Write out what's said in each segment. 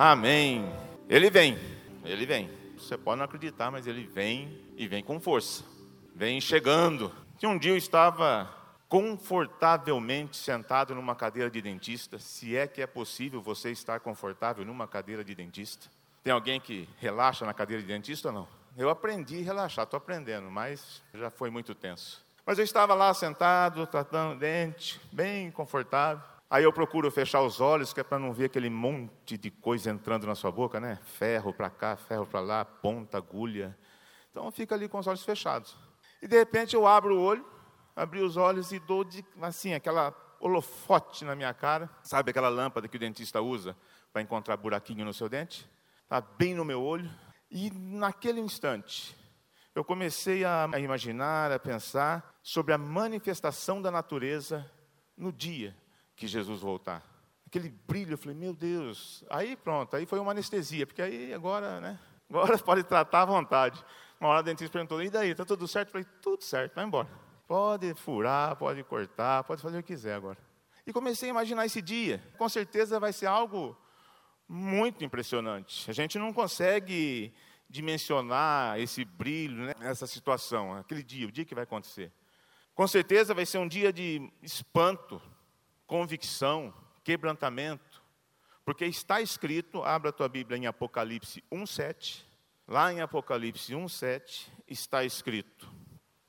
Amém. Ele vem, ele vem. Você pode não acreditar, mas ele vem e vem com força. Vem chegando. Que um dia eu estava confortavelmente sentado numa cadeira de dentista, se é que é possível você estar confortável numa cadeira de dentista. Tem alguém que relaxa na cadeira de dentista ou não? Eu aprendi a relaxar, estou aprendendo, mas já foi muito tenso. Mas eu estava lá sentado, tratando dente, bem confortável. Aí eu procuro fechar os olhos, que é para não ver aquele monte de coisa entrando na sua boca, né? Ferro para cá, ferro para lá, ponta, agulha. Então fica ali com os olhos fechados. E de repente eu abro o olho, abri os olhos e dou de, assim, aquela holofote na minha cara. Sabe aquela lâmpada que o dentista usa para encontrar buraquinho no seu dente? Está bem no meu olho. E naquele instante, eu comecei a imaginar, a pensar sobre a manifestação da natureza no dia que Jesus voltar. Aquele brilho, eu falei, meu Deus. Aí pronto, aí foi uma anestesia, porque aí agora, né? Agora pode tratar à vontade. Uma hora o dentista perguntou, e daí, está tudo certo? Eu falei, tudo certo, vai embora. Pode furar, pode cortar, pode fazer o que quiser agora. E comecei a imaginar esse dia. Com certeza vai ser algo muito impressionante. A gente não consegue dimensionar esse brilho, né, essa situação, aquele dia, o dia que vai acontecer. Com certeza vai ser um dia de espanto, convicção, quebrantamento, porque está escrito, abra a tua Bíblia em Apocalipse 1:7. Lá em Apocalipse 1:7 está escrito: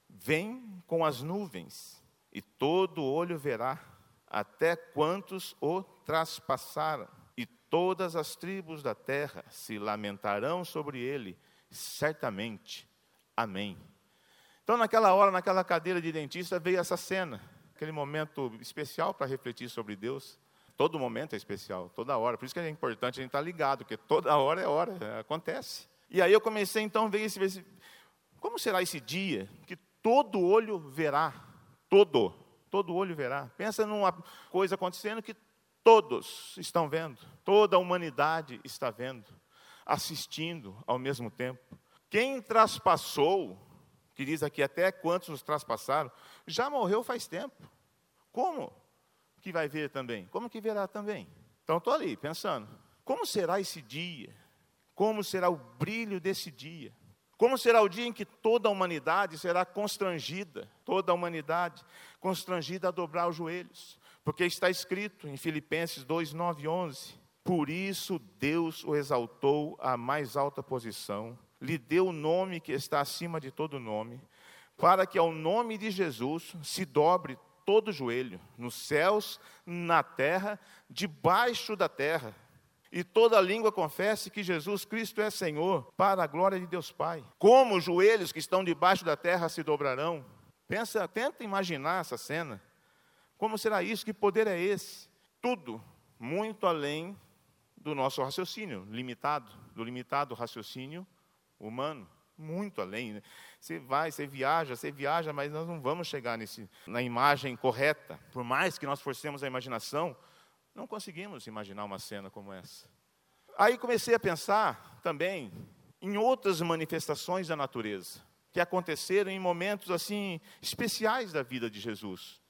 Vem com as nuvens, e todo olho verá, até quantos o traspassaram, e todas as tribos da terra se lamentarão sobre ele, certamente. Amém. Então, naquela hora, naquela cadeira de dentista, veio essa cena aquele momento especial para refletir sobre Deus. Todo momento é especial, toda hora. Por isso que é importante a gente estar tá ligado, porque toda hora é hora, é, acontece. E aí eu comecei então a ver esse, esse como será esse dia que todo olho verá, todo, todo olho verá. Pensa numa coisa acontecendo que todos estão vendo, toda a humanidade está vendo, assistindo ao mesmo tempo. Quem traspassou que diz aqui até quantos nos traspassaram, já morreu faz tempo. Como que vai ver também? Como que verá também? Então estou ali pensando, como será esse dia? Como será o brilho desse dia? Como será o dia em que toda a humanidade será constrangida, toda a humanidade constrangida a dobrar os joelhos? Porque está escrito em Filipenses 2, 9 e 11: Por isso Deus o exaltou à mais alta posição lhe deu o nome que está acima de todo nome, para que ao nome de Jesus se dobre todo joelho, nos céus, na terra, debaixo da terra, e toda língua confesse que Jesus Cristo é Senhor, para a glória de Deus Pai. Como os joelhos que estão debaixo da terra se dobrarão? Pensa, tenta imaginar essa cena. Como será isso? Que poder é esse? Tudo muito além do nosso raciocínio limitado, do limitado raciocínio humano, muito além. Né? Você vai, você viaja, você viaja, mas nós não vamos chegar nesse, na imagem correta. Por mais que nós forcemos a imaginação, não conseguimos imaginar uma cena como essa. Aí comecei a pensar também em outras manifestações da natureza que aconteceram em momentos assim especiais da vida de Jesus.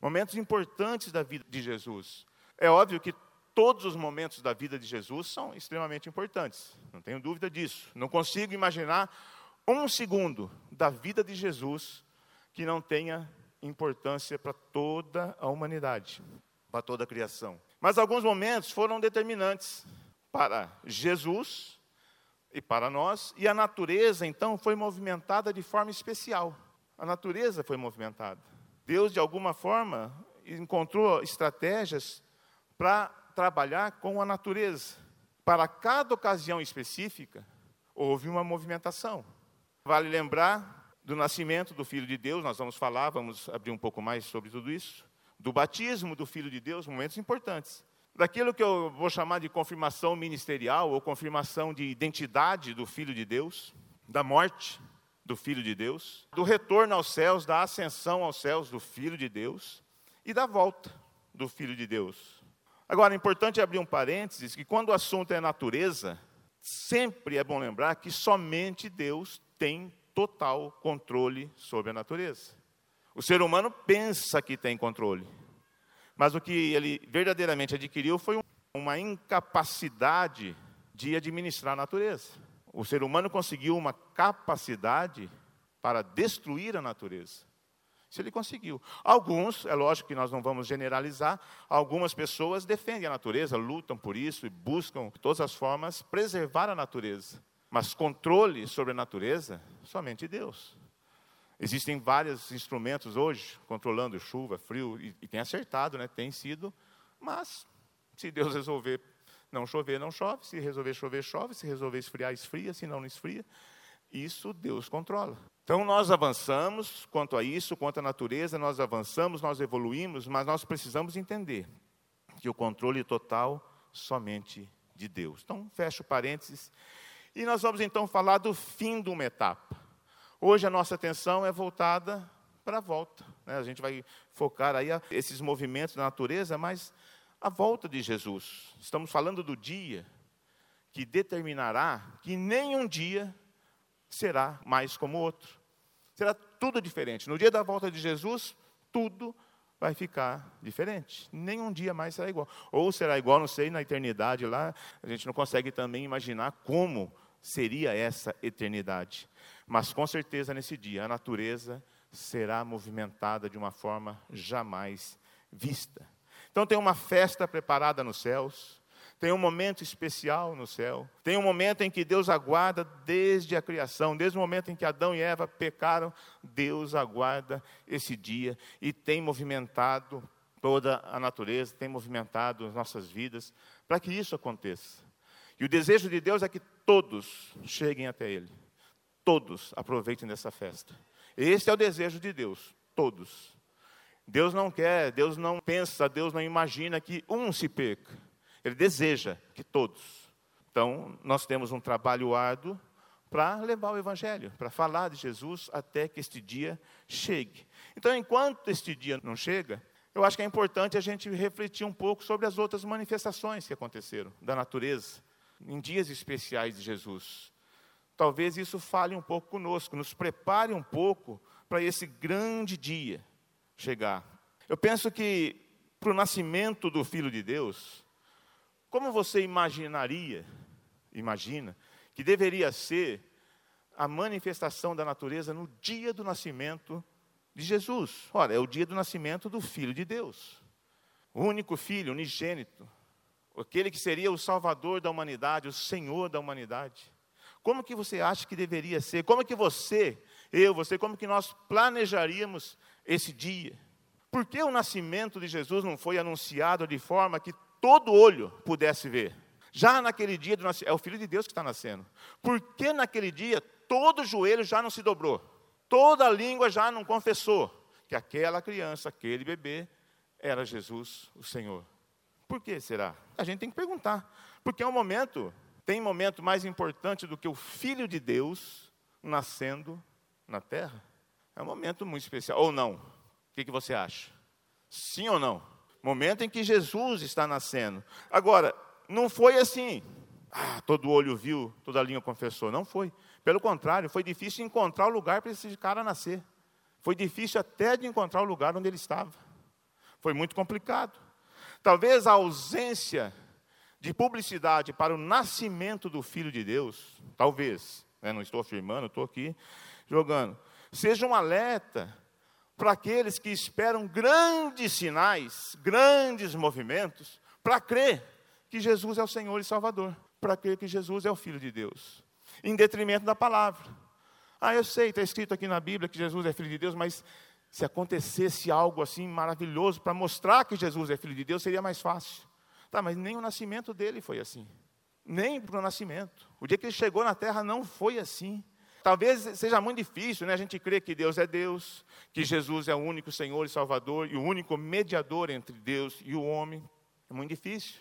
Momentos importantes da vida de Jesus. É óbvio que todos os momentos da vida de Jesus são extremamente importantes, não tenho dúvida disso. Não consigo imaginar um segundo da vida de Jesus que não tenha importância para toda a humanidade, para toda a criação. Mas alguns momentos foram determinantes para Jesus e para nós, e a natureza então foi movimentada de forma especial. A natureza foi movimentada. Deus, de alguma forma, encontrou estratégias para trabalhar com a natureza. Para cada ocasião específica, houve uma movimentação. Vale lembrar do nascimento do Filho de Deus, nós vamos falar, vamos abrir um pouco mais sobre tudo isso. Do batismo do Filho de Deus, momentos importantes. Daquilo que eu vou chamar de confirmação ministerial ou confirmação de identidade do Filho de Deus, da morte do Filho de Deus, do retorno aos céus, da ascensão aos céus do Filho de Deus e da volta do Filho de Deus. Agora, é importante abrir um parênteses que quando o assunto é natureza, sempre é bom lembrar que somente Deus tem total controle sobre a natureza. O ser humano pensa que tem controle, mas o que ele verdadeiramente adquiriu foi um uma incapacidade de administrar a natureza. O ser humano conseguiu uma capacidade para destruir a natureza. Isso ele conseguiu. Alguns, é lógico que nós não vamos generalizar, algumas pessoas defendem a natureza, lutam por isso e buscam de todas as formas preservar a natureza. Mas controle sobre a natureza, somente Deus. Existem vários instrumentos hoje controlando chuva, frio, e, e tem acertado, né? tem sido, mas se Deus resolver não chover, não chove, se resolver chover, chove, se resolver esfriar, esfria, se não, não esfria. Isso Deus controla. Então nós avançamos quanto a isso, quanto à natureza, nós avançamos, nós evoluímos, mas nós precisamos entender que o controle total somente de Deus. Então, fecho parênteses. E nós vamos então falar do fim de uma etapa. Hoje a nossa atenção é voltada para a volta. Né? A gente vai focar aí esses movimentos da natureza, mas a volta de Jesus. Estamos falando do dia que determinará que nenhum dia será mais como outro. Será tudo diferente. No dia da volta de Jesus, tudo vai ficar diferente. Nenhum dia mais será igual. Ou será igual, não sei, na eternidade lá, a gente não consegue também imaginar como seria essa eternidade. Mas com certeza nesse dia a natureza será movimentada de uma forma jamais vista. Então tem uma festa preparada nos céus, tem um momento especial no céu. Tem um momento em que Deus aguarda desde a criação, desde o momento em que Adão e Eva pecaram, Deus aguarda esse dia e tem movimentado toda a natureza, tem movimentado as nossas vidas para que isso aconteça. E o desejo de Deus é que todos cheguem até Ele, todos aproveitem dessa festa. Esse é o desejo de Deus, todos. Deus não quer, Deus não pensa, Deus não imagina que um se perca. Ele deseja que todos. Então, nós temos um trabalho árduo para levar o Evangelho, para falar de Jesus até que este dia chegue. Então, enquanto este dia não chega, eu acho que é importante a gente refletir um pouco sobre as outras manifestações que aconteceram da natureza em dias especiais de Jesus. Talvez isso fale um pouco conosco, nos prepare um pouco para esse grande dia chegar. Eu penso que para o nascimento do Filho de Deus, como você imaginaria, imagina, que deveria ser a manifestação da natureza no dia do nascimento de Jesus? Olha, é o dia do nascimento do Filho de Deus, o único Filho, unigênito, aquele que seria o Salvador da humanidade, o Senhor da humanidade. Como que você acha que deveria ser? Como que você, eu, você, como que nós planejaríamos esse dia? Por que o nascimento de Jesus não foi anunciado de forma que todo olho pudesse ver. Já naquele dia, é o Filho de Deus que está nascendo. Por que naquele dia todo joelho já não se dobrou? Toda língua já não confessou que aquela criança, aquele bebê, era Jesus, o Senhor. Por que será? A gente tem que perguntar. Porque é um momento, tem momento mais importante do que o Filho de Deus nascendo na terra? É um momento muito especial. Ou não? O que, que você acha? Sim ou não? Momento em que Jesus está nascendo. Agora, não foi assim. Ah, todo olho viu, toda língua confessou. Não foi. Pelo contrário, foi difícil encontrar o lugar para esse cara nascer. Foi difícil até de encontrar o lugar onde ele estava. Foi muito complicado. Talvez a ausência de publicidade para o nascimento do Filho de Deus, talvez, né, não estou afirmando, estou aqui jogando, seja um alerta para aqueles que esperam grandes sinais, grandes movimentos, para crer que Jesus é o Senhor e Salvador, para crer que Jesus é o Filho de Deus, em detrimento da palavra. Ah, eu sei, está escrito aqui na Bíblia que Jesus é Filho de Deus, mas se acontecesse algo assim maravilhoso para mostrar que Jesus é Filho de Deus, seria mais fácil. Tá, mas nem o nascimento dele foi assim. Nem para o nascimento. O dia que ele chegou na terra não foi assim. Talvez seja muito difícil, né? A gente crer que Deus é Deus, que Jesus é o único Senhor e Salvador e o único mediador entre Deus e o homem. É muito difícil.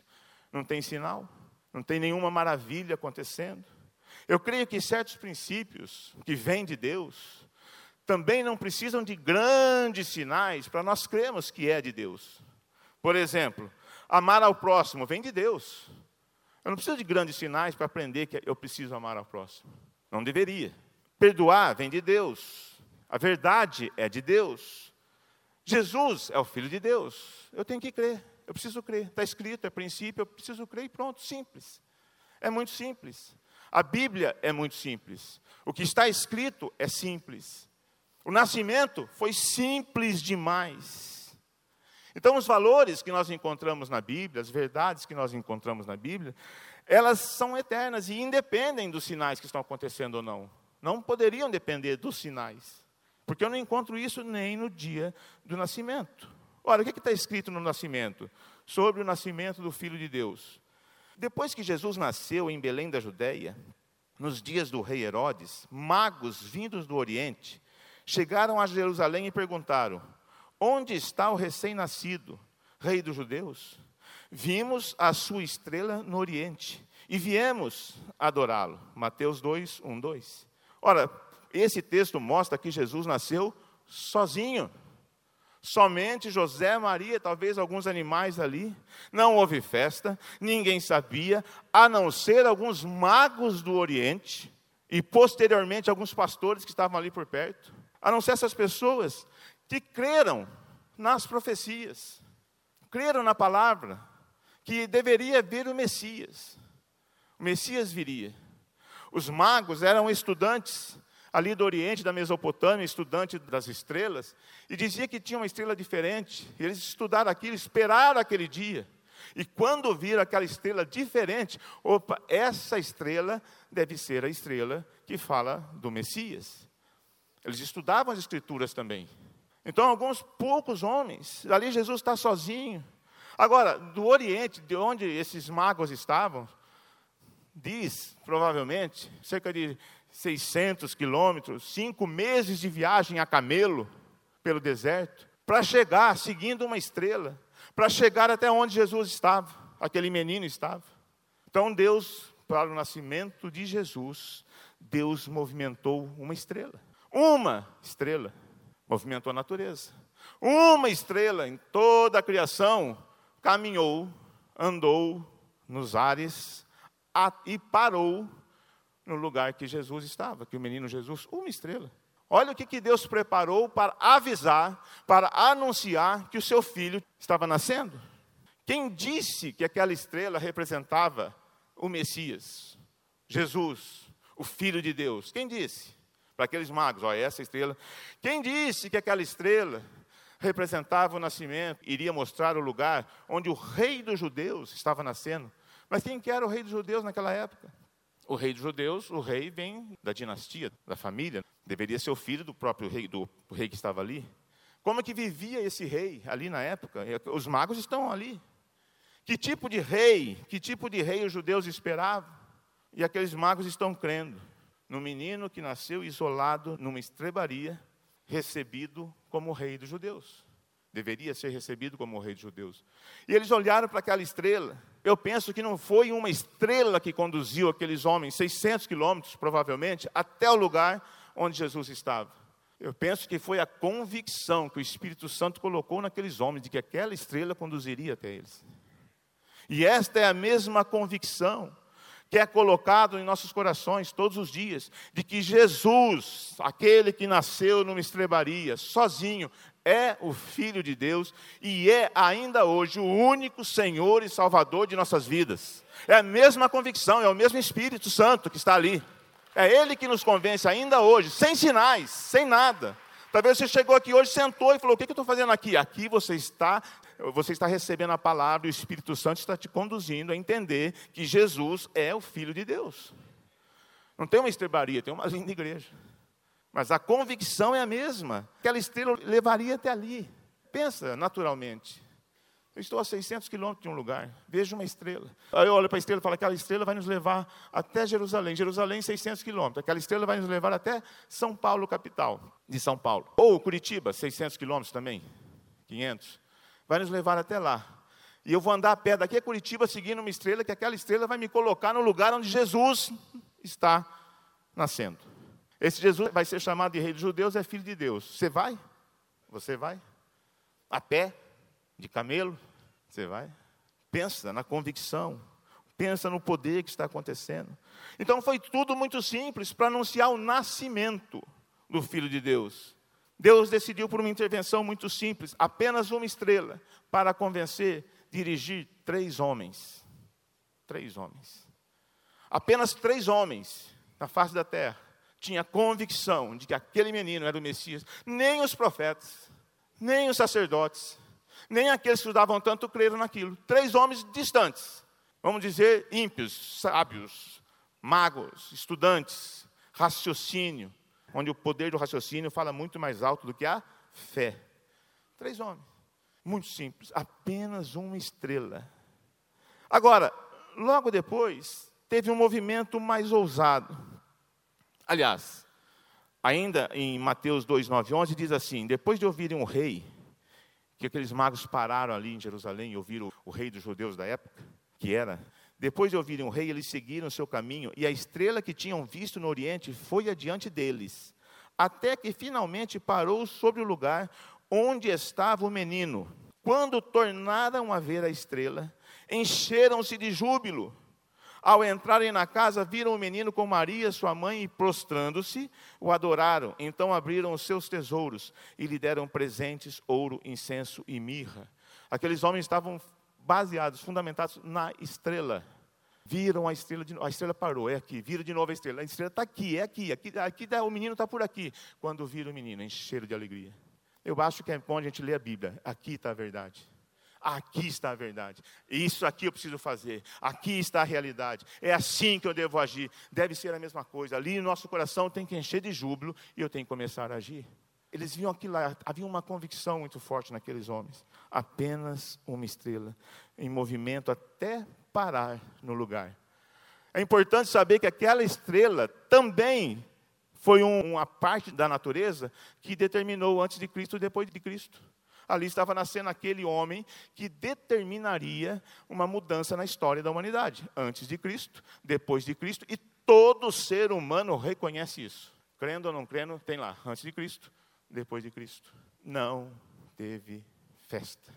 Não tem sinal, não tem nenhuma maravilha acontecendo. Eu creio que certos princípios que vêm de Deus também não precisam de grandes sinais para nós crermos que é de Deus. Por exemplo, amar ao próximo vem de Deus. Eu não preciso de grandes sinais para aprender que eu preciso amar ao próximo. Não deveria. Perdoar vem de Deus. A verdade é de Deus. Jesus é o Filho de Deus. Eu tenho que crer. eu preciso crer. Está escrito, é princípio, eu preciso crer e pronto, simples. É muito simples. A Bíblia é muito simples. O que está escrito é simples. O nascimento foi simples demais. Então, os valores que nós encontramos na Bíblia, as verdades que nós encontramos na Bíblia, elas são eternas e independem dos sinais que estão acontecendo ou não. Não poderiam depender dos sinais. Porque eu não encontro isso nem no dia do nascimento. Olha, o que está escrito no nascimento? Sobre o nascimento do Filho de Deus. Depois que Jesus nasceu em Belém da Judéia, nos dias do rei Herodes, magos vindos do Oriente chegaram a Jerusalém e perguntaram: Onde está o recém-nascido, rei dos judeus? Vimos a sua estrela no Oriente e viemos adorá-lo. Mateus 2, 1, 2. Ora, esse texto mostra que Jesus nasceu sozinho. Somente José, Maria, talvez alguns animais ali. Não houve festa, ninguém sabia, a não ser alguns magos do Oriente e posteriormente alguns pastores que estavam ali por perto. A não ser essas pessoas que creram nas profecias, creram na palavra, que deveria vir o Messias. O Messias viria. Os magos eram estudantes ali do Oriente, da Mesopotâmia, estudante das estrelas, e dizia que tinha uma estrela diferente. E eles estudaram aquilo, esperaram aquele dia. E quando viram aquela estrela diferente, opa, essa estrela deve ser a estrela que fala do Messias. Eles estudavam as escrituras também. Então, alguns poucos homens, ali Jesus está sozinho. Agora, do Oriente, de onde esses magos estavam, diz, provavelmente, cerca de 600 quilômetros, cinco meses de viagem a camelo pelo deserto, para chegar seguindo uma estrela, para chegar até onde Jesus estava, aquele menino estava. Então Deus, para o nascimento de Jesus, Deus movimentou uma estrela. Uma estrela movimentou a natureza. Uma estrela em toda a criação caminhou, andou nos ares e parou no lugar que Jesus estava, que o menino Jesus, uma estrela. Olha o que, que Deus preparou para avisar, para anunciar que o seu filho estava nascendo. Quem disse que aquela estrela representava o Messias, Jesus, o Filho de Deus? Quem disse? Para aqueles magos, olha, essa estrela. Quem disse que aquela estrela representava o nascimento, iria mostrar o lugar onde o rei dos judeus estava nascendo? Mas quem que era o rei dos judeus naquela época? O rei dos judeus, o rei vem da dinastia, da família, deveria ser o filho do próprio rei, do rei que estava ali. Como é que vivia esse rei ali na época? Os magos estão ali. Que tipo de rei, que tipo de rei os judeus esperavam? E aqueles magos estão crendo no menino que nasceu isolado numa estrebaria, recebido como rei dos judeus. Deveria ser recebido como rei dos judeus. E eles olharam para aquela estrela eu penso que não foi uma estrela que conduziu aqueles homens, 600 quilômetros provavelmente, até o lugar onde Jesus estava. Eu penso que foi a convicção que o Espírito Santo colocou naqueles homens de que aquela estrela conduziria até eles. E esta é a mesma convicção que é colocado em nossos corações todos os dias, de que Jesus, aquele que nasceu numa estrebaria, sozinho, é o Filho de Deus e é ainda hoje o único Senhor e Salvador de nossas vidas. É a mesma convicção, é o mesmo Espírito Santo que está ali. É Ele que nos convence ainda hoje, sem sinais, sem nada. Talvez você chegou aqui hoje, sentou e falou: O que, eu estou fazendo aqui? Aqui você está, você está recebendo a palavra e o Espírito Santo está te conduzindo a entender que Jesus é o Filho de Deus. Não tem uma estrebaria, tem uma linda igreja. Mas a convicção é a mesma. Aquela estrela levaria até ali. Pensa naturalmente. Eu estou a 600 quilômetros de um lugar, vejo uma estrela. Aí eu olho para a estrela e falo: aquela estrela vai nos levar até Jerusalém. Jerusalém, 600 quilômetros. Aquela estrela vai nos levar até São Paulo, capital de São Paulo. Ou Curitiba, 600 quilômetros também, 500. Vai nos levar até lá. E eu vou andar a pé daqui a Curitiba seguindo uma estrela, que aquela estrela vai me colocar no lugar onde Jesus está nascendo. Esse Jesus vai ser chamado de rei dos judeus, é filho de Deus. Você vai? Você vai? A pé? De camelo? Você vai? Pensa na convicção. Pensa no poder que está acontecendo. Então foi tudo muito simples para anunciar o nascimento do Filho de Deus. Deus decidiu por uma intervenção muito simples, apenas uma estrela, para convencer dirigir três homens. Três homens. Apenas três homens na face da terra tinha convicção de que aquele menino era o Messias. Nem os profetas, nem os sacerdotes, nem aqueles que estudavam tanto creram naquilo. Três homens distantes, vamos dizer ímpios, sábios, magos, estudantes, raciocínio, onde o poder do raciocínio fala muito mais alto do que a fé. Três homens, muito simples, apenas uma estrela. Agora, logo depois, teve um movimento mais ousado. Aliás, ainda em Mateus 2, 9 11, diz assim: Depois de ouvirem o rei, que aqueles magos pararam ali em Jerusalém e ouviram o rei dos judeus da época, que era. Depois de ouvirem o rei, eles seguiram o seu caminho, e a estrela que tinham visto no oriente foi adiante deles, até que finalmente parou sobre o lugar onde estava o menino. Quando tornaram a ver a estrela, encheram-se de júbilo. Ao entrarem na casa, viram o menino com Maria, sua mãe, e prostrando-se, o adoraram. Então abriram os seus tesouros e lhe deram presentes, ouro, incenso e mirra. Aqueles homens estavam baseados, fundamentados na estrela. Viram a estrela, de, a estrela parou, é aqui, viram de novo a estrela. A estrela está aqui, é aqui, aqui, aqui o menino está por aqui. Quando viram o menino, encheram de alegria. Eu acho que é bom a gente ler a Bíblia. Aqui está a verdade. Aqui está a verdade. Isso aqui eu preciso fazer. Aqui está a realidade. É assim que eu devo agir. Deve ser a mesma coisa. Ali no nosso coração tem que encher de júbilo e eu tenho que começar a agir. Eles viam aquilo lá, havia uma convicção muito forte naqueles homens. Apenas uma estrela em movimento até parar no lugar. É importante saber que aquela estrela também foi um, uma parte da natureza que determinou antes de Cristo e depois de Cristo ali estava nascendo aquele homem que determinaria uma mudança na história da humanidade, antes de Cristo, depois de Cristo, e todo ser humano reconhece isso. Crendo ou não crendo, tem lá, antes de Cristo, depois de Cristo. Não teve festa.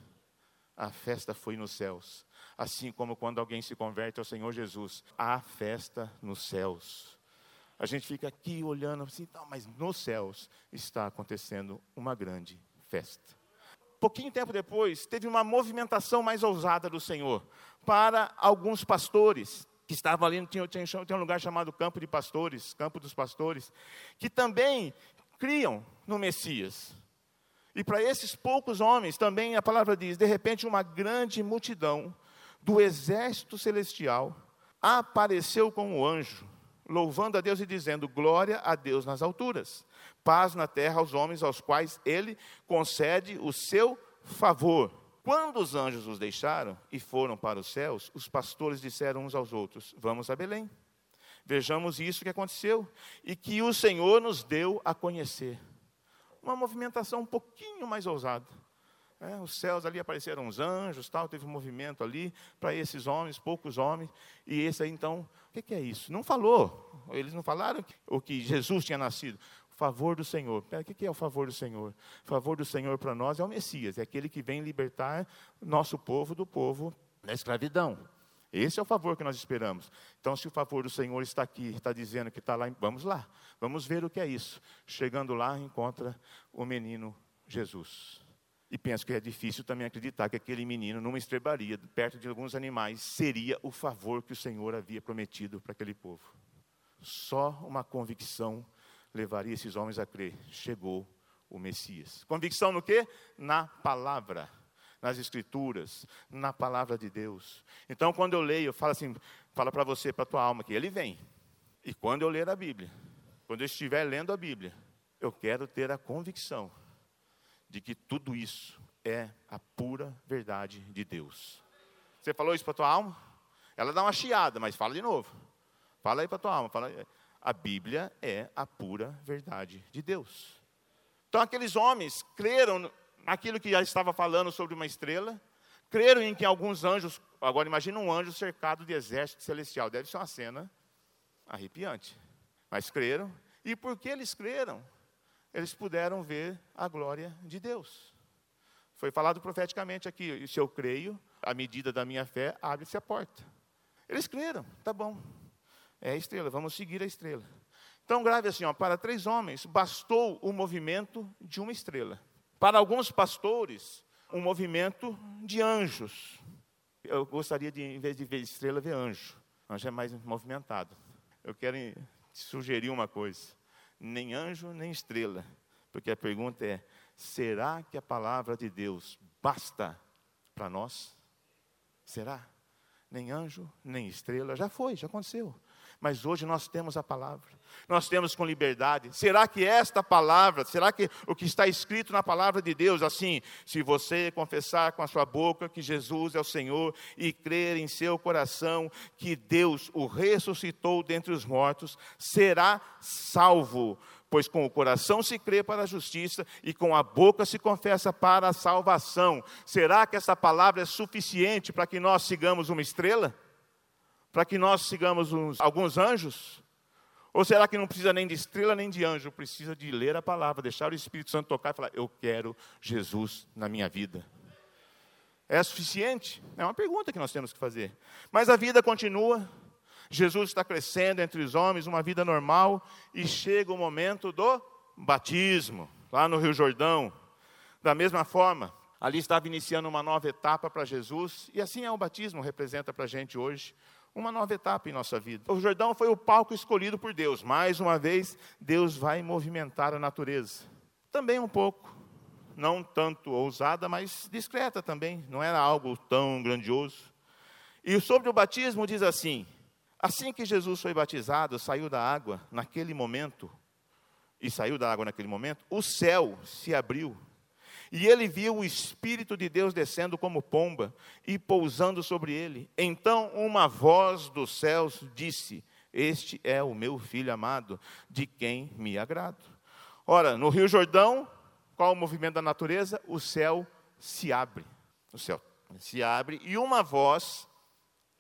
A festa foi nos céus. Assim como quando alguém se converte ao Senhor Jesus, há festa nos céus. A gente fica aqui olhando assim, não, mas nos céus está acontecendo uma grande festa pouquinho tempo depois, teve uma movimentação mais ousada do Senhor para alguns pastores que estavam ali, tinha, tinha, tinha um lugar chamado Campo de Pastores, Campo dos Pastores, que também criam no Messias. E para esses poucos homens, também a palavra diz: de repente, uma grande multidão do exército celestial apareceu como anjo, louvando a Deus e dizendo: Glória a Deus nas alturas paz na terra aos homens aos quais ele concede o seu favor. Quando os anjos os deixaram e foram para os céus, os pastores disseram uns aos outros: Vamos a Belém. Vejamos isso que aconteceu e que o Senhor nos deu a conhecer. Uma movimentação um pouquinho mais ousada. É, os céus ali apareceram os anjos, tal, teve um movimento ali para esses homens, poucos homens. E esse aí, então, o que, que é isso? Não falou. Eles não falaram o que Jesus tinha nascido favor do Senhor. O que é o favor do Senhor? O favor do Senhor para nós é o Messias, é aquele que vem libertar nosso povo do povo da escravidão. Esse é o favor que nós esperamos. Então, se o favor do Senhor está aqui, está dizendo que está lá, vamos lá, vamos ver o que é isso. Chegando lá, encontra o menino Jesus. E penso que é difícil também acreditar que aquele menino, numa estrebaria, perto de alguns animais, seria o favor que o Senhor havia prometido para aquele povo. Só uma convicção levaria esses homens a crer: chegou o Messias. Convicção no quê? Na palavra, nas escrituras, na palavra de Deus. Então, quando eu leio, eu falo assim, fala para você, para tua alma, que ele vem. E quando eu ler a Bíblia, quando eu estiver lendo a Bíblia, eu quero ter a convicção de que tudo isso é a pura verdade de Deus. Você falou isso para tua alma? Ela dá uma chiada, mas fala de novo. Fala aí para tua alma. Fala aí. A Bíblia é a pura verdade de Deus. Então, aqueles homens creram naquilo que já estava falando sobre uma estrela, creram em que alguns anjos, agora imagina um anjo cercado de exército celestial, deve ser uma cena arrepiante. Mas creram, e porque eles creram, eles puderam ver a glória de Deus. Foi falado profeticamente aqui: se eu creio, à medida da minha fé, abre-se a porta. Eles creram, tá bom. É a estrela, vamos seguir a estrela. Então, grave assim: ó, para três homens, bastou o movimento de uma estrela. Para alguns pastores, um movimento de anjos. Eu gostaria de, em vez de ver estrela, ver anjo. Anjo é mais movimentado. Eu quero sugerir uma coisa: nem anjo, nem estrela. Porque a pergunta é: será que a palavra de Deus basta para nós? Será? Nem anjo, nem estrela. Já foi, já aconteceu. Mas hoje nós temos a palavra, nós temos com liberdade. Será que esta palavra, será que o que está escrito na palavra de Deus, assim, se você confessar com a sua boca que Jesus é o Senhor e crer em seu coração que Deus o ressuscitou dentre os mortos, será salvo? Pois com o coração se crê para a justiça e com a boca se confessa para a salvação. Será que essa palavra é suficiente para que nós sigamos uma estrela? para que nós sigamos uns, alguns anjos? Ou será que não precisa nem de estrela nem de anjo? Precisa de ler a palavra, deixar o Espírito Santo tocar e falar: Eu quero Jesus na minha vida. É suficiente? É uma pergunta que nós temos que fazer. Mas a vida continua. Jesus está crescendo entre os homens, uma vida normal, e chega o momento do batismo, lá no Rio Jordão. Da mesma forma, ali estava iniciando uma nova etapa para Jesus, e assim é o batismo, representa para a gente hoje uma nova etapa em nossa vida. O Jordão foi o palco escolhido por Deus. Mais uma vez, Deus vai movimentar a natureza. Também um pouco, não tanto ousada, mas discreta também. Não era algo tão grandioso. E sobre o batismo diz assim: assim que Jesus foi batizado, saiu da água naquele momento, e saiu da água naquele momento, o céu se abriu e ele viu o Espírito de Deus descendo como pomba e pousando sobre ele. Então uma voz dos céus disse: Este é o meu filho amado, de quem me agrado. Ora, no Rio Jordão, qual o movimento da natureza? O céu se abre. O céu se abre e uma voz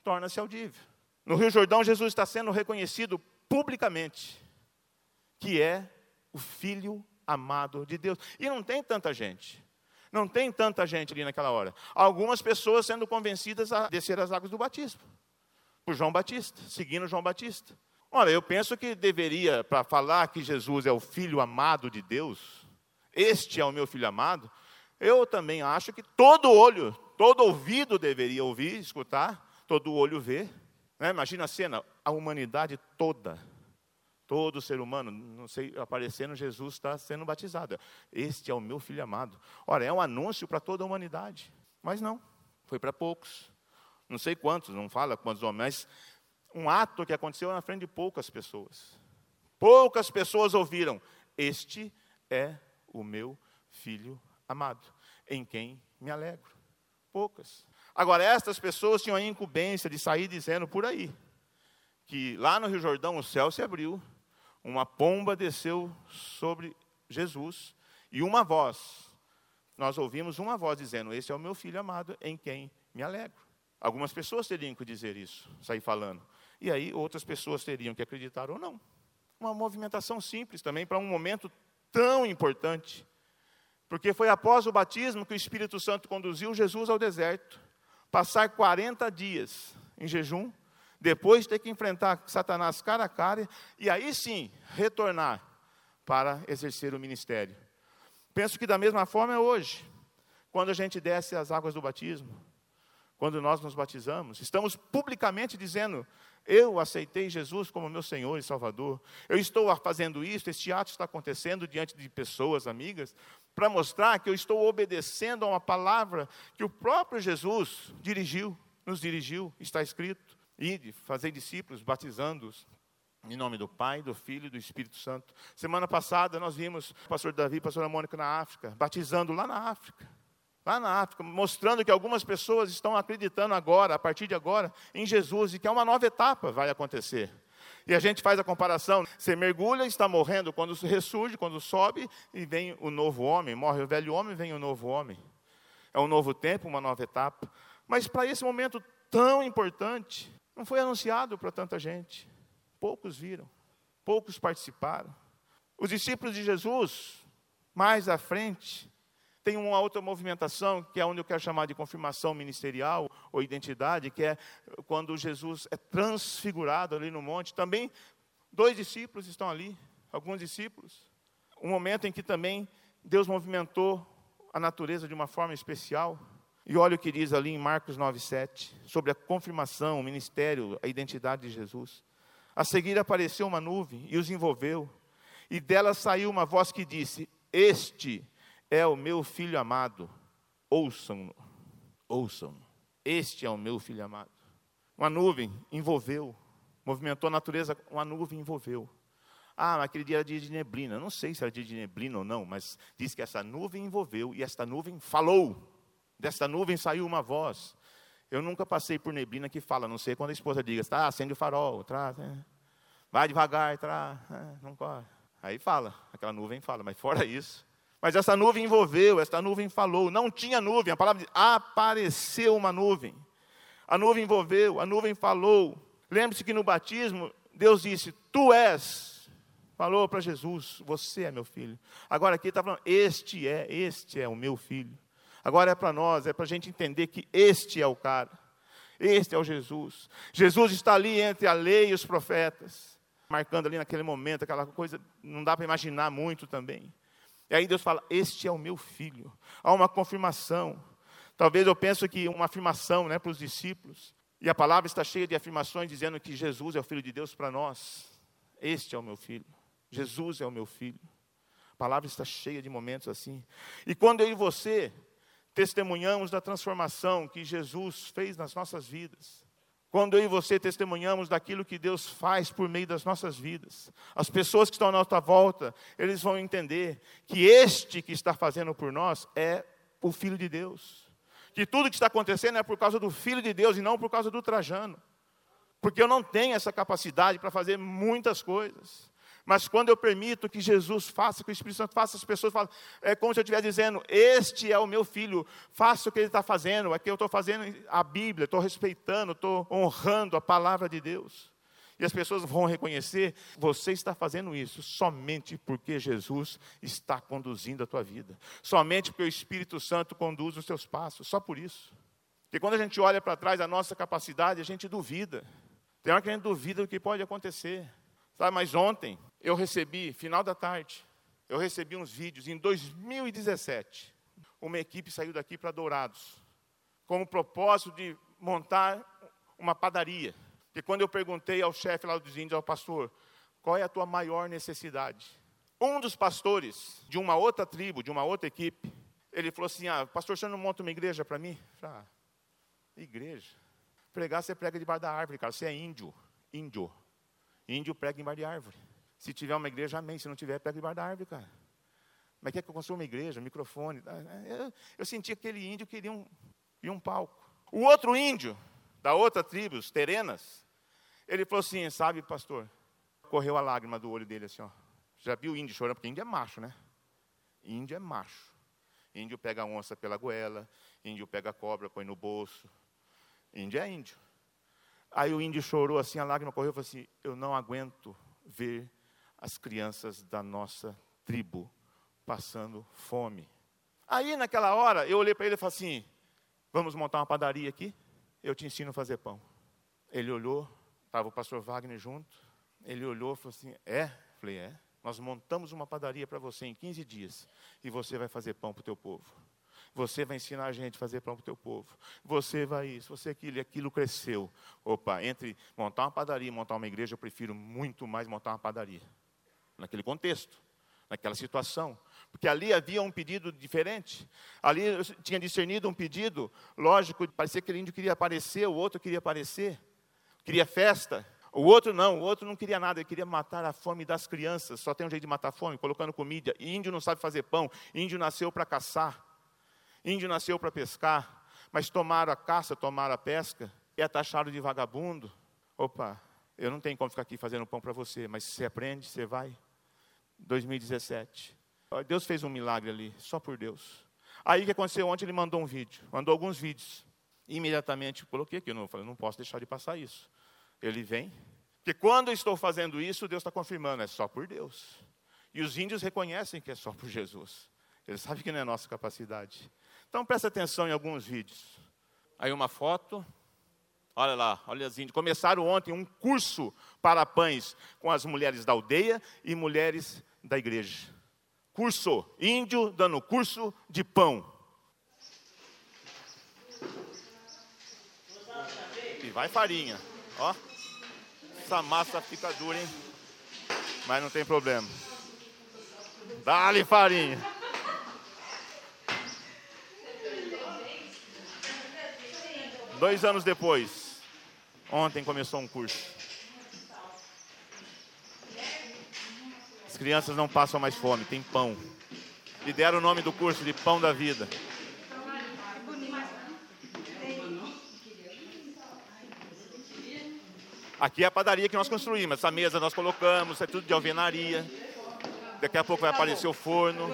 torna-se audível. No Rio Jordão, Jesus está sendo reconhecido publicamente que é o Filho amado de Deus. E não tem tanta gente. Não tem tanta gente ali naquela hora. Algumas pessoas sendo convencidas a descer as águas do batismo. Por João Batista, seguindo João Batista. Olha, eu penso que deveria, para falar que Jesus é o filho amado de Deus, este é o meu filho amado, eu também acho que todo olho, todo ouvido deveria ouvir, escutar, todo olho ver. Né? Imagina a cena, a humanidade toda Todo ser humano, não sei, aparecendo, Jesus está sendo batizado. Este é o meu filho amado. Ora, é um anúncio para toda a humanidade. Mas não, foi para poucos. Não sei quantos, não fala quantos homens, mas um ato que aconteceu na frente de poucas pessoas. Poucas pessoas ouviram: Este é o meu filho amado, em quem me alegro. Poucas. Agora, estas pessoas tinham a incumbência de sair dizendo por aí que lá no Rio Jordão o céu se abriu uma pomba desceu sobre Jesus e uma voz, nós ouvimos uma voz dizendo: Esse é o meu filho amado em quem me alegro. Algumas pessoas teriam que dizer isso, sair falando. E aí outras pessoas teriam que acreditar ou não. Uma movimentação simples também para um momento tão importante. Porque foi após o batismo que o Espírito Santo conduziu Jesus ao deserto, passar 40 dias em jejum depois ter que enfrentar Satanás cara a cara, e aí sim retornar para exercer o ministério. Penso que da mesma forma é hoje, quando a gente desce as águas do batismo, quando nós nos batizamos, estamos publicamente dizendo: Eu aceitei Jesus como meu Senhor e Salvador. Eu estou fazendo isso, este ato está acontecendo diante de pessoas, amigas, para mostrar que eu estou obedecendo a uma palavra que o próprio Jesus dirigiu, nos dirigiu, está escrito. Ide, fazer discípulos, batizando-os em nome do Pai, do Filho e do Espírito Santo. Semana passada nós vimos o pastor Davi e a pastora Mônica na África, batizando lá na África. Lá na África, mostrando que algumas pessoas estão acreditando agora, a partir de agora, em Jesus e que é uma nova etapa vai acontecer. E a gente faz a comparação: você mergulha, está morrendo, quando ressurge, quando sobe, e vem o novo homem, morre o velho homem, vem o novo homem. É um novo tempo, uma nova etapa. Mas para esse momento tão importante, não foi anunciado para tanta gente. Poucos viram, poucos participaram. Os discípulos de Jesus, mais à frente, tem uma outra movimentação, que é onde eu quero chamar de confirmação ministerial ou identidade, que é quando Jesus é transfigurado ali no monte. Também dois discípulos estão ali, alguns discípulos. Um momento em que também Deus movimentou a natureza de uma forma especial. E olha o que diz ali em Marcos 9,7, sobre a confirmação, o ministério, a identidade de Jesus. A seguir apareceu uma nuvem e os envolveu, e dela saiu uma voz que disse: Este é o meu filho amado, ouçam-no, ouçam-no. Este é o meu filho amado. Uma nuvem envolveu, movimentou a natureza, uma nuvem envolveu. Ah, aquele dia era dia de neblina. Não sei se era dia de neblina ou não, mas diz que essa nuvem envolveu e esta nuvem falou. Desta nuvem saiu uma voz. Eu nunca passei por neblina que fala, não sei quando a esposa diga, tá, acende o farol, traz, né? vai devagar, traz, é, não corre. Aí fala, aquela nuvem fala, mas fora isso. Mas essa nuvem envolveu, essa nuvem falou, não tinha nuvem, a palavra diz, apareceu uma nuvem. A nuvem envolveu, a nuvem falou. Lembre-se que no batismo, Deus disse, tu és Falou para Jesus: Você é meu filho. Agora aqui está falando: Este é, este é o meu filho. Agora é para nós, é para a gente entender que este é o cara. Este é o Jesus. Jesus está ali entre a lei e os profetas, marcando ali naquele momento aquela coisa, não dá para imaginar muito também. E aí Deus fala: Este é o meu filho. Há uma confirmação. Talvez eu pense que uma afirmação né, para os discípulos. E a palavra está cheia de afirmações dizendo que Jesus é o Filho de Deus para nós. Este é o meu filho. Jesus é o meu filho. A palavra está cheia de momentos assim. E quando eu e você testemunhamos da transformação que Jesus fez nas nossas vidas, quando eu e você testemunhamos daquilo que Deus faz por meio das nossas vidas, as pessoas que estão à nossa volta, eles vão entender que este que está fazendo por nós é o Filho de Deus. Que tudo que está acontecendo é por causa do Filho de Deus e não por causa do Trajano. Porque eu não tenho essa capacidade para fazer muitas coisas. Mas quando eu permito que Jesus faça, que o Espírito Santo faça, as pessoas falam, é como se eu estivesse dizendo: Este é o meu filho, faça o que ele está fazendo. Aqui eu estou fazendo a Bíblia, estou respeitando, estou honrando a palavra de Deus. E as pessoas vão reconhecer: você está fazendo isso somente porque Jesus está conduzindo a tua vida, somente porque o Espírito Santo conduz os teus passos, só por isso. Porque quando a gente olha para trás a nossa capacidade, a gente duvida. Tem hora que a gente duvida do que pode acontecer. Sabe, mas ontem eu recebi, final da tarde, eu recebi uns vídeos em 2017. Uma equipe saiu daqui para Dourados, com o propósito de montar uma padaria. Porque quando eu perguntei ao chefe lá dos índios, ao pastor, qual é a tua maior necessidade? Um dos pastores de uma outra tribo, de uma outra equipe, ele falou assim: Ah, pastor, você não monta uma igreja para mim? Falei, ah, igreja? Pregar, você prega debaixo da árvore, cara. Você é índio. Índio. Índio prega embaixo de árvore. Se tiver uma igreja, amém. Se não tiver, prega embaixo da árvore, cara. Mas quer que eu construa uma igreja, um microfone? Eu, eu senti que aquele índio queria um, queria um palco. O outro índio, da outra tribo, os terenas, ele falou assim, sabe, pastor? Correu a lágrima do olho dele assim, ó. Já viu o índio chorando? Porque índio é macho, né? Índio é macho. Índio pega onça pela goela, índio pega cobra, põe no bolso. Índio é índio. Aí o índio chorou assim, a lágrima correu e falou assim: Eu não aguento ver as crianças da nossa tribo passando fome. Aí naquela hora eu olhei para ele e falei assim: Vamos montar uma padaria aqui? Eu te ensino a fazer pão. Ele olhou, estava o pastor Wagner junto. Ele olhou e falou assim: É? Falei: É. Nós montamos uma padaria para você em 15 dias e você vai fazer pão para o teu povo. Você vai ensinar a gente a fazer pão para o teu povo. Você vai isso, você aquilo, e aquilo cresceu. Opa, entre montar uma padaria e montar uma igreja, eu prefiro muito mais montar uma padaria. Naquele contexto, naquela situação. Porque ali havia um pedido diferente. Ali eu tinha discernido um pedido, lógico, parecia que aquele índio queria aparecer, o outro queria aparecer. Queria festa. O outro não, o outro não queria nada, ele queria matar a fome das crianças. Só tem um jeito de matar a fome, colocando comida. Índio não sabe fazer pão, índio nasceu para caçar. Índio nasceu para pescar, mas tomaram a caça, tomaram a pesca, é taxado de vagabundo. Opa, eu não tenho como ficar aqui fazendo pão para você, mas você aprende, você vai. 2017. Deus fez um milagre ali, só por Deus. Aí o que aconteceu ontem? Ele mandou um vídeo, mandou alguns vídeos. Imediatamente coloquei aqui, não, falei, não posso deixar de passar isso. Ele vem, porque quando estou fazendo isso, Deus está confirmando, é só por Deus. E os índios reconhecem que é só por Jesus. Eles sabem que não é nossa capacidade. Então presta atenção em alguns vídeos. Aí uma foto, olha lá, olha as índias. Começaram ontem um curso para pães com as mulheres da aldeia e mulheres da igreja. Curso índio dando curso de pão. E vai farinha, ó. Essa massa fica dura, hein? Mas não tem problema. Dá-lhe farinha. Dois anos depois, ontem começou um curso. Crianças não passam mais fome, tem pão. E deram o nome do curso de Pão da Vida. Aqui é a padaria que nós construímos. Essa mesa nós colocamos, é tudo de alvenaria. Daqui a pouco vai aparecer o forno.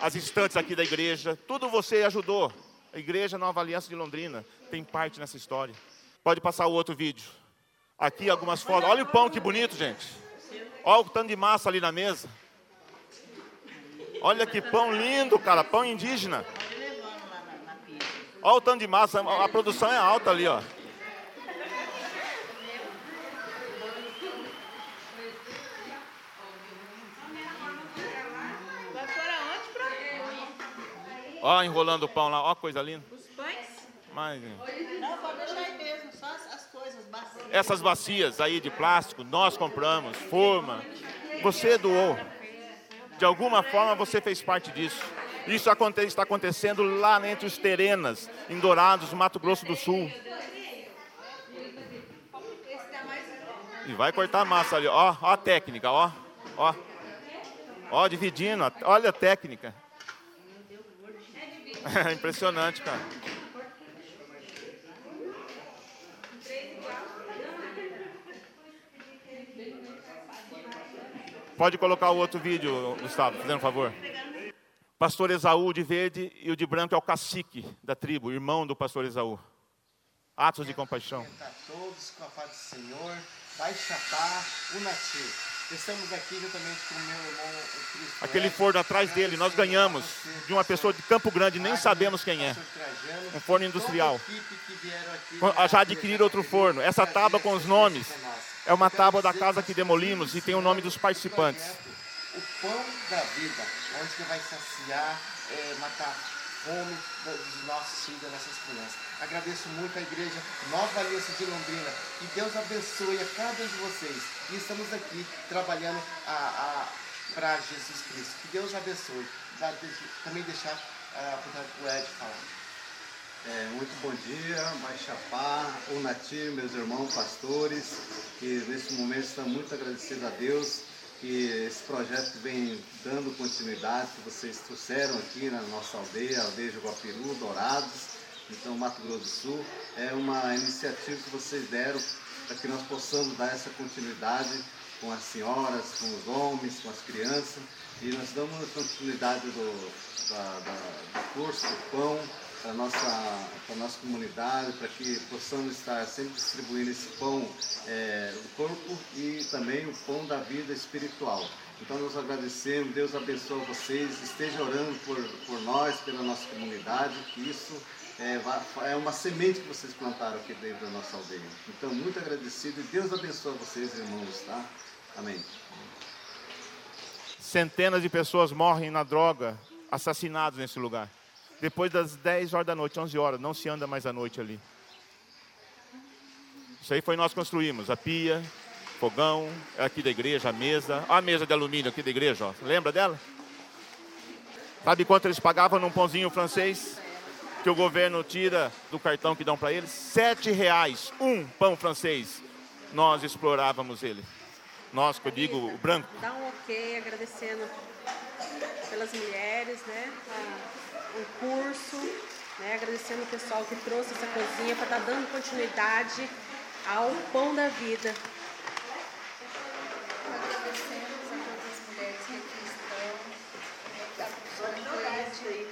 As estantes aqui da igreja. Tudo você ajudou. A igreja Nova Aliança de Londrina tem parte nessa história. Pode passar o outro vídeo. Aqui algumas fotos. Olha o pão que bonito, gente. Olha o tanto de massa ali na mesa. Olha que pão lindo, cara. Pão indígena. Olha o tanto de massa. A produção é alta ali, ó. Ó, enrolando o pão lá, ó, coisa linda. Os pães? Não, pode deixar aí mesmo, essas bacias aí de plástico, nós compramos, forma. Você doou. De alguma forma você fez parte disso. Isso está acontecendo lá entre os Terenas, em Dourados, Mato Grosso do Sul. E vai cortar a massa ali, ó, ó a técnica, ó, ó. Ó, dividindo, olha a técnica. Impressionante, cara. Pode colocar o outro vídeo, Gustavo, fazendo um favor. Pastor Esaú de verde e o de branco é o cacique da tribo, irmão do pastor Esaú. Atos de compaixão. todos com a paz do Senhor, vai chapar o nativo. Estamos aqui juntamente com o meu irmão Cristo. Aquele forno atrás dele, nós ganhamos de uma pessoa de Campo Grande, nem sabemos quem é. Um forno industrial. Já adquiriram outro forno. Essa tábua com os nomes. É uma tábua da casa que demolemos e tem o nome dos participantes. O pão da vida, onde que vai saciar, é, matar fome dos nossos filhos, das nossas crianças. Agradeço muito a igreja Nova Aliança de Londrina. Que Deus abençoe a cada um de vocês. E estamos aqui trabalhando para Jesus Cristo. Que Deus abençoe. Também deixar a oportunidade para o Ed falar. É, muito bom dia, Baixapá, o Natir, meus irmãos pastores, que nesse momento estamos muito agradecidos a Deus que esse projeto vem dando continuidade, que vocês trouxeram aqui na nossa aldeia, aldeia de Guapiru, Dourados, então Mato Grosso do Sul. É uma iniciativa que vocês deram para que nós possamos dar essa continuidade com as senhoras, com os homens, com as crianças, e nós damos continuidade do, da- da- do curso do pão, para a nossa, para nossa comunidade, para que possamos estar sempre distribuindo esse pão é, do corpo e também o pão da vida espiritual. Então nós agradecemos, Deus abençoe vocês, esteja orando por, por nós, pela nossa comunidade, que isso é, é uma semente que vocês plantaram aqui dentro da nossa aldeia. Então muito agradecido e Deus abençoe vocês, irmãos, tá? Amém. Centenas de pessoas morrem na droga, assassinados nesse lugar. Depois das 10 horas da noite, 11 horas, não se anda mais à noite ali. Isso aí foi nós construímos, a pia, fogão, é aqui da igreja, a mesa. Olha a mesa de alumínio aqui da igreja, ó. lembra dela? Sabe quanto eles pagavam num pãozinho francês? Que o governo tira do cartão que dão para eles? Sete reais, um pão francês. Nós explorávamos ele. Nós, que eu digo, o branco. Dá um ok, agradecendo pelas mulheres, né? O curso, né? Agradecendo o pessoal que trouxe essa cozinha para estar dando continuidade ao pão da vida. Agradecemos a todas as mulheres que aqui estão, a professora Cleide,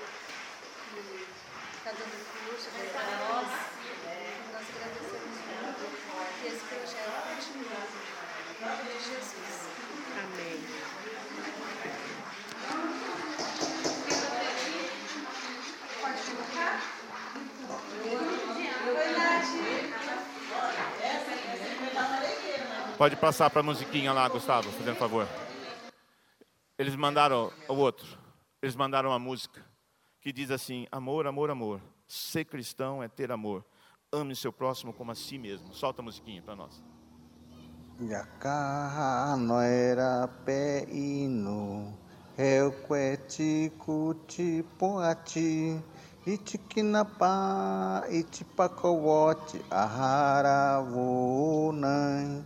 que está dando curso aqui para nós. Nós agradecemos muito que esse projeto continue. Em nome de Jesus. Amém. Pode passar para a musiquinha lá, Gustavo, fazendo favor. Eles mandaram o outro. Eles mandaram uma música que diz assim: Amor, amor, amor. Ser cristão é ter amor. Ame seu próximo como a si mesmo. Solta a musiquinha para nós. Yakaha no era pe ino, eu queti cuti poati, itikinapa, itipakawati, ahara vonai,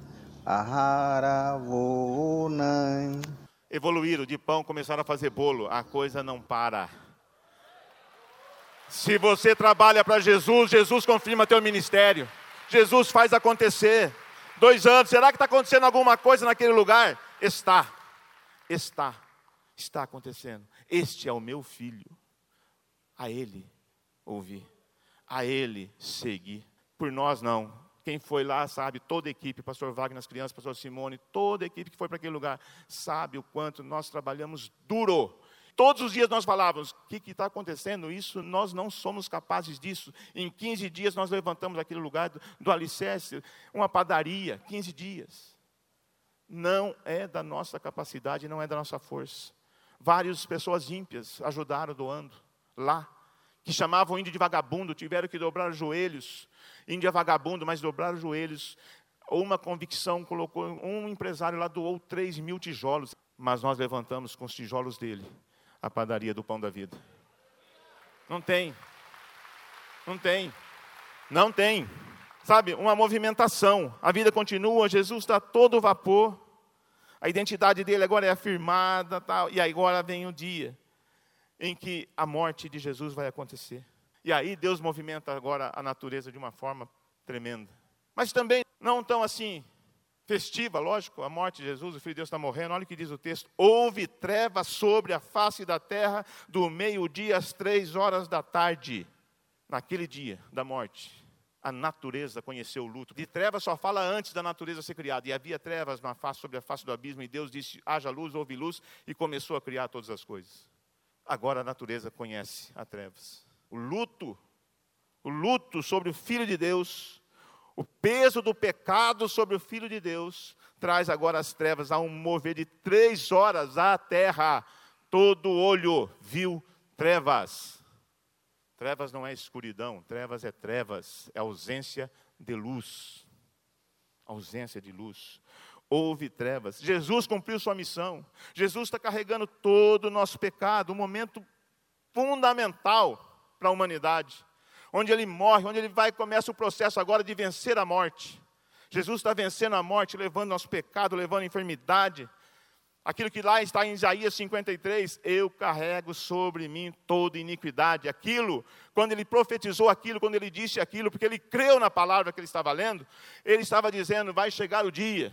Evoluíram de pão, começaram a fazer bolo. A coisa não para. Se você trabalha para Jesus, Jesus confirma teu ministério. Jesus faz acontecer. Dois anos, será que está acontecendo alguma coisa naquele lugar? Está, está, está acontecendo. Este é o meu filho. A ele ouvir, a ele seguir. Por nós não. Quem foi lá sabe, toda a equipe, pastor Wagner, as crianças, pastor Simone, toda a equipe que foi para aquele lugar, sabe o quanto nós trabalhamos duro Todos os dias nós falávamos: o que está acontecendo? Isso, nós não somos capazes disso. Em 15 dias nós levantamos aquele lugar do, do alicerce, uma padaria, 15 dias. Não é da nossa capacidade, não é da nossa força. Várias pessoas ímpias ajudaram doando lá, que chamavam índio de vagabundo, tiveram que dobrar os joelhos. Índio é vagabundo, mas dobraram os joelhos. Ou uma convicção colocou, um empresário lá doou 3 mil tijolos, mas nós levantamos com os tijolos dele a padaria do pão da vida. Não tem. Não tem. Não tem. Sabe, uma movimentação. A vida continua, Jesus está todo vapor. A identidade dele agora é afirmada, tal, e agora vem o dia em que a morte de Jesus vai acontecer. E aí Deus movimenta agora a natureza de uma forma tremenda. Mas também não tão assim festiva, lógico, a morte de Jesus, o Filho de Deus está morrendo. Olha o que diz o texto: houve trevas sobre a face da terra do meio-dia às três horas da tarde. Naquele dia da morte, a natureza conheceu o luto. De trevas só fala antes da natureza ser criada. E havia trevas na face, sobre a face do abismo, e Deus disse: haja luz, houve luz, e começou a criar todas as coisas. Agora a natureza conhece a trevas. O luto, o luto sobre o Filho de Deus o peso do pecado sobre o Filho de Deus traz agora as trevas a um mover de três horas à terra. Todo olho viu trevas. Trevas não é escuridão, trevas é trevas, é ausência de luz. Ausência de luz. Houve trevas. Jesus cumpriu sua missão. Jesus está carregando todo o nosso pecado, um momento fundamental para a humanidade onde ele morre, onde ele vai começa o processo agora de vencer a morte. Jesus está vencendo a morte, levando nosso pecado, levando a enfermidade. Aquilo que lá está em Isaías 53, eu carrego sobre mim toda iniquidade. Aquilo, quando ele profetizou aquilo, quando ele disse aquilo, porque ele creu na palavra que ele estava lendo, ele estava dizendo: vai chegar o dia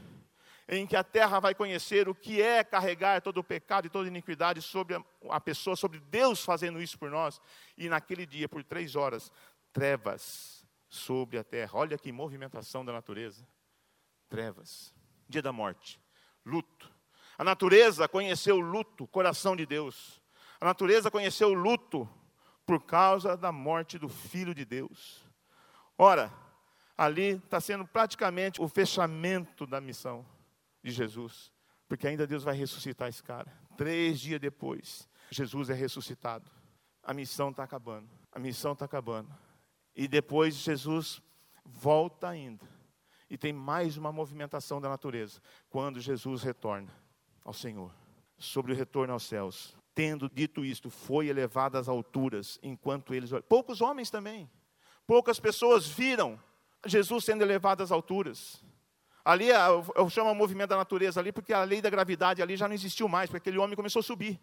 em que a terra vai conhecer o que é carregar todo o pecado e toda iniquidade sobre a pessoa, sobre Deus fazendo isso por nós. E naquele dia, por três horas, trevas sobre a terra. Olha que movimentação da natureza. Trevas. Dia da morte. Luto. A natureza conheceu o luto, coração de Deus. A natureza conheceu o luto por causa da morte do Filho de Deus. Ora, ali está sendo praticamente o fechamento da missão de Jesus, porque ainda Deus vai ressuscitar esse cara. Três dias depois, Jesus é ressuscitado. A missão está acabando. A missão está acabando. E depois Jesus volta ainda. E tem mais uma movimentação da natureza. Quando Jesus retorna ao Senhor, sobre o retorno aos céus. Tendo dito isto, foi elevado às alturas, enquanto eles. Poucos homens também. Poucas pessoas viram Jesus sendo elevado às alturas. Ali, eu chamo o movimento da natureza ali, porque a lei da gravidade ali já não existiu mais, porque aquele homem começou a subir.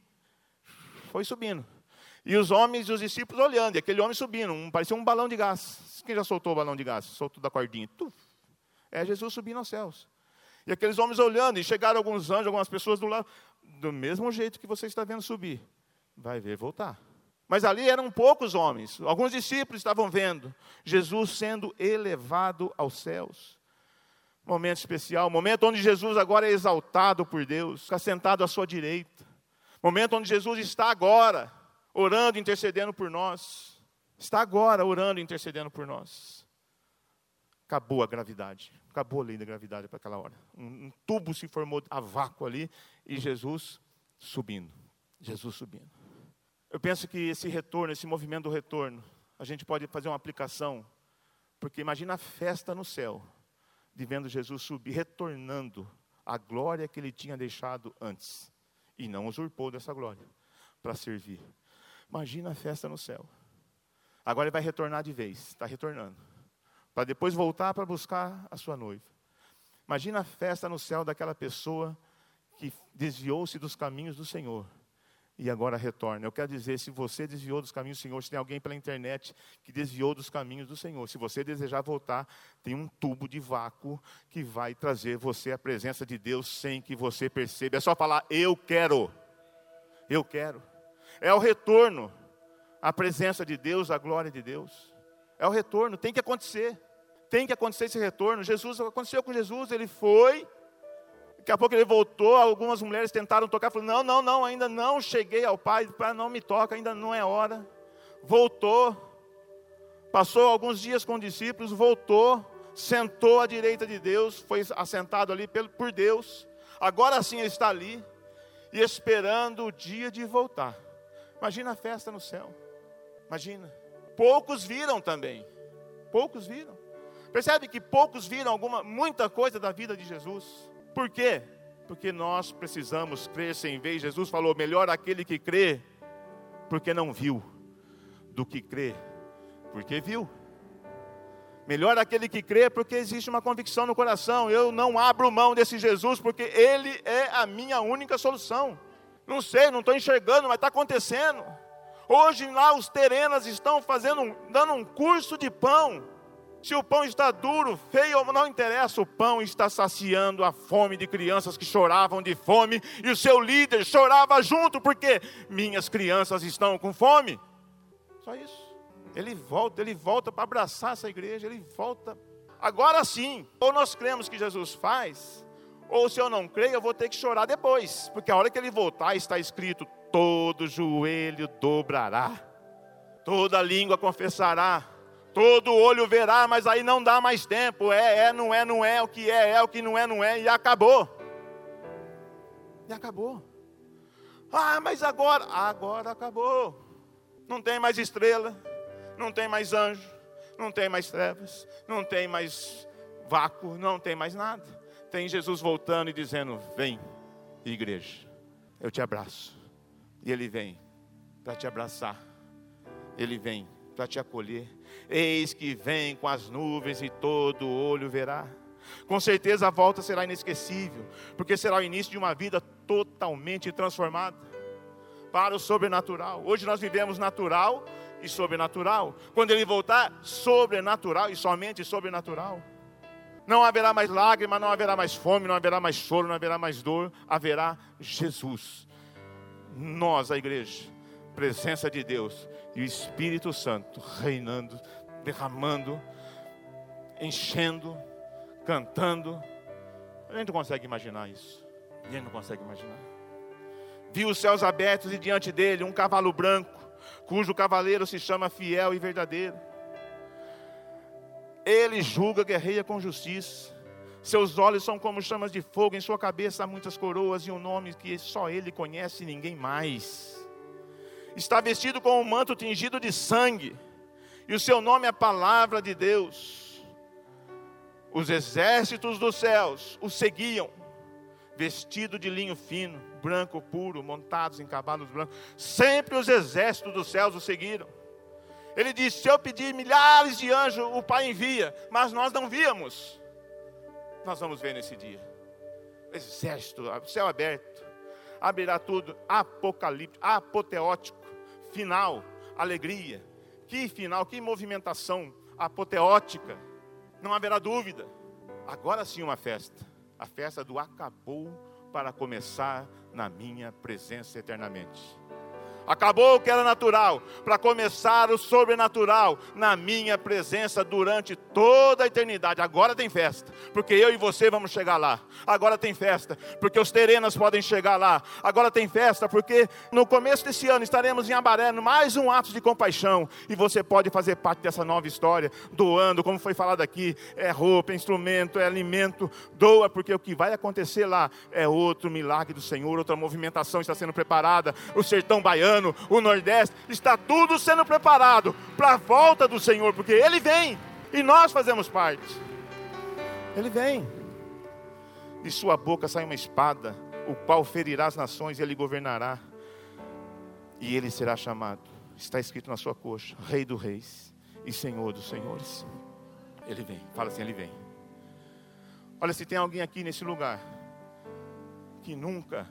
Foi subindo. E os homens e os discípulos olhando, e aquele homem subindo, um, parecia um balão de gás. Quem já soltou o balão de gás? Soltou da cordinha. Tuf. É Jesus subindo aos céus. E aqueles homens olhando, e chegaram alguns anjos, algumas pessoas do lado, do mesmo jeito que você está vendo subir. Vai ver voltar. Mas ali eram poucos homens, alguns discípulos estavam vendo Jesus sendo elevado aos céus. Momento especial, momento onde Jesus agora é exaltado por Deus, está sentado à sua direita. Momento onde Jesus está agora orando, intercedendo por nós. Está agora orando, intercedendo por nós. Acabou a gravidade. Acabou a lei da gravidade para aquela hora. Um, tubo se formou a vácuo ali e Jesus subindo. Jesus subindo. Eu penso que esse retorno, esse movimento do retorno, a gente pode fazer uma aplicação Porque imagina a festa no céu, de vendo Jesus subir, retornando a glória que ele tinha deixado antes. E não usurpou dessa glória para servir. Imagina a festa no céu. Agora ele vai retornar de vez, está retornando. Para depois voltar para buscar a sua noiva. Imagina a festa no céu daquela pessoa que desviou-se dos caminhos do Senhor e agora retorna. Eu quero dizer, se você desviou dos caminhos do Senhor, se tem alguém pela internet que desviou dos caminhos do Senhor, se você desejar voltar, tem um tubo de vácuo que vai trazer você à presença de Deus sem que você perceba. É só falar, eu quero. Eu quero. É o retorno à presença de Deus, à glória de Deus. É o retorno, tem que acontecer. Tem que acontecer esse retorno. Jesus aconteceu com Jesus, ele foi Daqui a pouco ele voltou, algumas mulheres tentaram tocar, falou: Não, não, não, ainda não cheguei ao Pai, para não me toca, ainda não é hora. Voltou, passou alguns dias com os discípulos, voltou, sentou à direita de Deus, foi assentado ali por Deus. Agora sim ele está ali e esperando o dia de voltar. Imagina a festa no céu. Imagina. Poucos viram também. Poucos viram. Percebe que poucos viram alguma muita coisa da vida de Jesus. Por quê? Porque nós precisamos crer sem ver. Jesus falou: melhor aquele que crê, porque não viu, do que crê, porque viu. Melhor aquele que crê, porque existe uma convicção no coração. Eu não abro mão desse Jesus, porque Ele é a minha única solução. Não sei, não estou enxergando, mas está acontecendo. Hoje lá os terenas estão fazendo, dando um curso de pão se o pão está duro, feio, não interessa, o pão está saciando a fome de crianças que choravam de fome, e o seu líder chorava junto, porque minhas crianças estão com fome. Só isso. Ele volta, ele volta para abraçar essa igreja, ele volta. Agora sim, ou nós cremos que Jesus faz, ou se eu não creio, eu vou ter que chorar depois, porque a hora que ele voltar está escrito: todo joelho dobrará, toda língua confessará Todo olho verá, mas aí não dá mais tempo. É, é, não é, não é. O que é, é. O que não é, não é. E acabou. E acabou. Ah, mas agora. Agora acabou. Não tem mais estrela. Não tem mais anjo. Não tem mais trevas. Não tem mais vácuo. Não tem mais nada. Tem Jesus voltando e dizendo: Vem, igreja. Eu te abraço. E ele vem para te abraçar. Ele vem para te acolher. Eis que vem com as nuvens e todo olho verá. Com certeza a volta será inesquecível, porque será o início de uma vida totalmente transformada para o sobrenatural. Hoje nós vivemos natural e sobrenatural. Quando ele voltar, sobrenatural e somente sobrenatural. Não haverá mais lágrima, não haverá mais fome, não haverá mais choro, não haverá mais dor, haverá Jesus. Nós, a igreja, presença de Deus e o Espírito Santo reinando derramando, enchendo, cantando. A gente não consegue imaginar isso. A gente não consegue imaginar. Viu os céus abertos e diante dele um cavalo branco, cujo cavaleiro se chama fiel e verdadeiro. Ele julga, guerreia com justiça. Seus olhos são como chamas de fogo, em sua cabeça há muitas coroas e um nome que só ele conhece e ninguém mais. Está vestido com um manto tingido de sangue e o seu nome é a palavra de Deus. Os exércitos dos céus o seguiam, vestido de linho fino, branco puro, montados em cavalos brancos. Sempre os exércitos dos céus o seguiram. Ele disse: Se eu pedir milhares de anjos, o Pai envia, mas nós não víamos. Nós vamos ver nesse dia. Exército, céu aberto, abrirá tudo, apocalipse, apoteótico, final, alegria, que final, que movimentação apoteótica. Não haverá dúvida. Agora sim uma festa. A festa do acabou para começar na minha presença eternamente. Acabou o que era natural, para começar o sobrenatural na minha presença durante toda a eternidade. Agora tem festa, porque eu e você vamos chegar lá. Agora tem festa, porque os terenas podem chegar lá. Agora tem festa, porque no começo desse ano estaremos em Abaré, mais um ato de compaixão, e você pode fazer parte dessa nova história, doando, como foi falado aqui, é roupa, é instrumento, é alimento, doa, porque o que vai acontecer lá é outro milagre do Senhor, outra movimentação está sendo preparada. O sertão baiano o Nordeste, está tudo sendo preparado para a volta do Senhor, porque Ele vem, E nós fazemos parte. Ele vem. De sua boca sai uma espada, o qual ferirá as nações e ele governará. E ele será chamado, está escrito na sua coxa, Rei dos Reis e Senhor dos Senhores. Ele vem, fala assim: Ele vem. Olha, se tem alguém aqui nesse lugar que nunca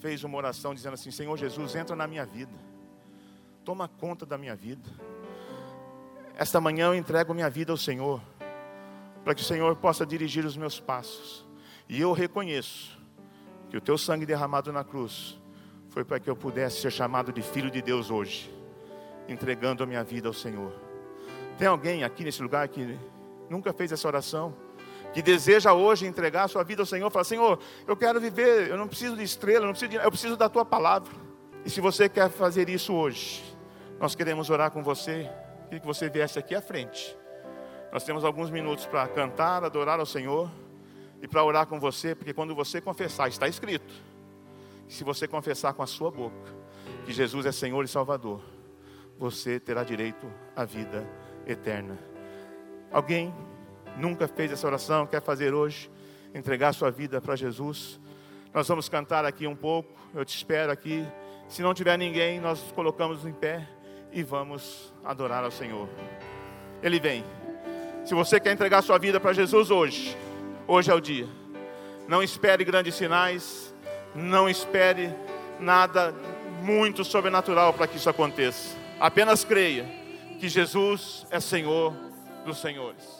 fez uma oração dizendo assim: Senhor Jesus, entra na minha vida, toma conta da minha vida. Esta manhã eu entrego minha vida ao Senhor, para que o Senhor possa dirigir os meus passos. E eu reconheço que o teu sangue derramado na cruz foi para que eu pudesse ser chamado de filho de Deus hoje, entregando a minha vida ao Senhor. Tem alguém aqui nesse lugar que nunca fez essa oração? Que deseja hoje entregar a sua vida ao Senhor, fala: Senhor, eu quero viver, eu não preciso de estrela, eu, não preciso de, eu preciso da tua palavra. E se você quer fazer isso hoje, nós queremos orar com você, queria que você viesse aqui à frente. Nós temos alguns minutos para cantar, adorar ao Senhor e para orar com você, porque quando você confessar, está escrito, se você confessar com a sua boca que Jesus é Senhor e Salvador, você terá direito à vida eterna. Alguém nunca fez essa oração, quer fazer hoje, entregar sua vida para Jesus. Nós vamos cantar aqui um pouco, eu te espero aqui. Se não tiver ninguém, nós colocamos em pé e vamos adorar ao Senhor. Ele vem. Se você quer entregar sua vida para Jesus hoje, hoje é o dia. Não espere grandes sinais, não espere nada muito sobrenatural para que isso aconteça. Apenas creia que Jesus é Senhor dos Senhores.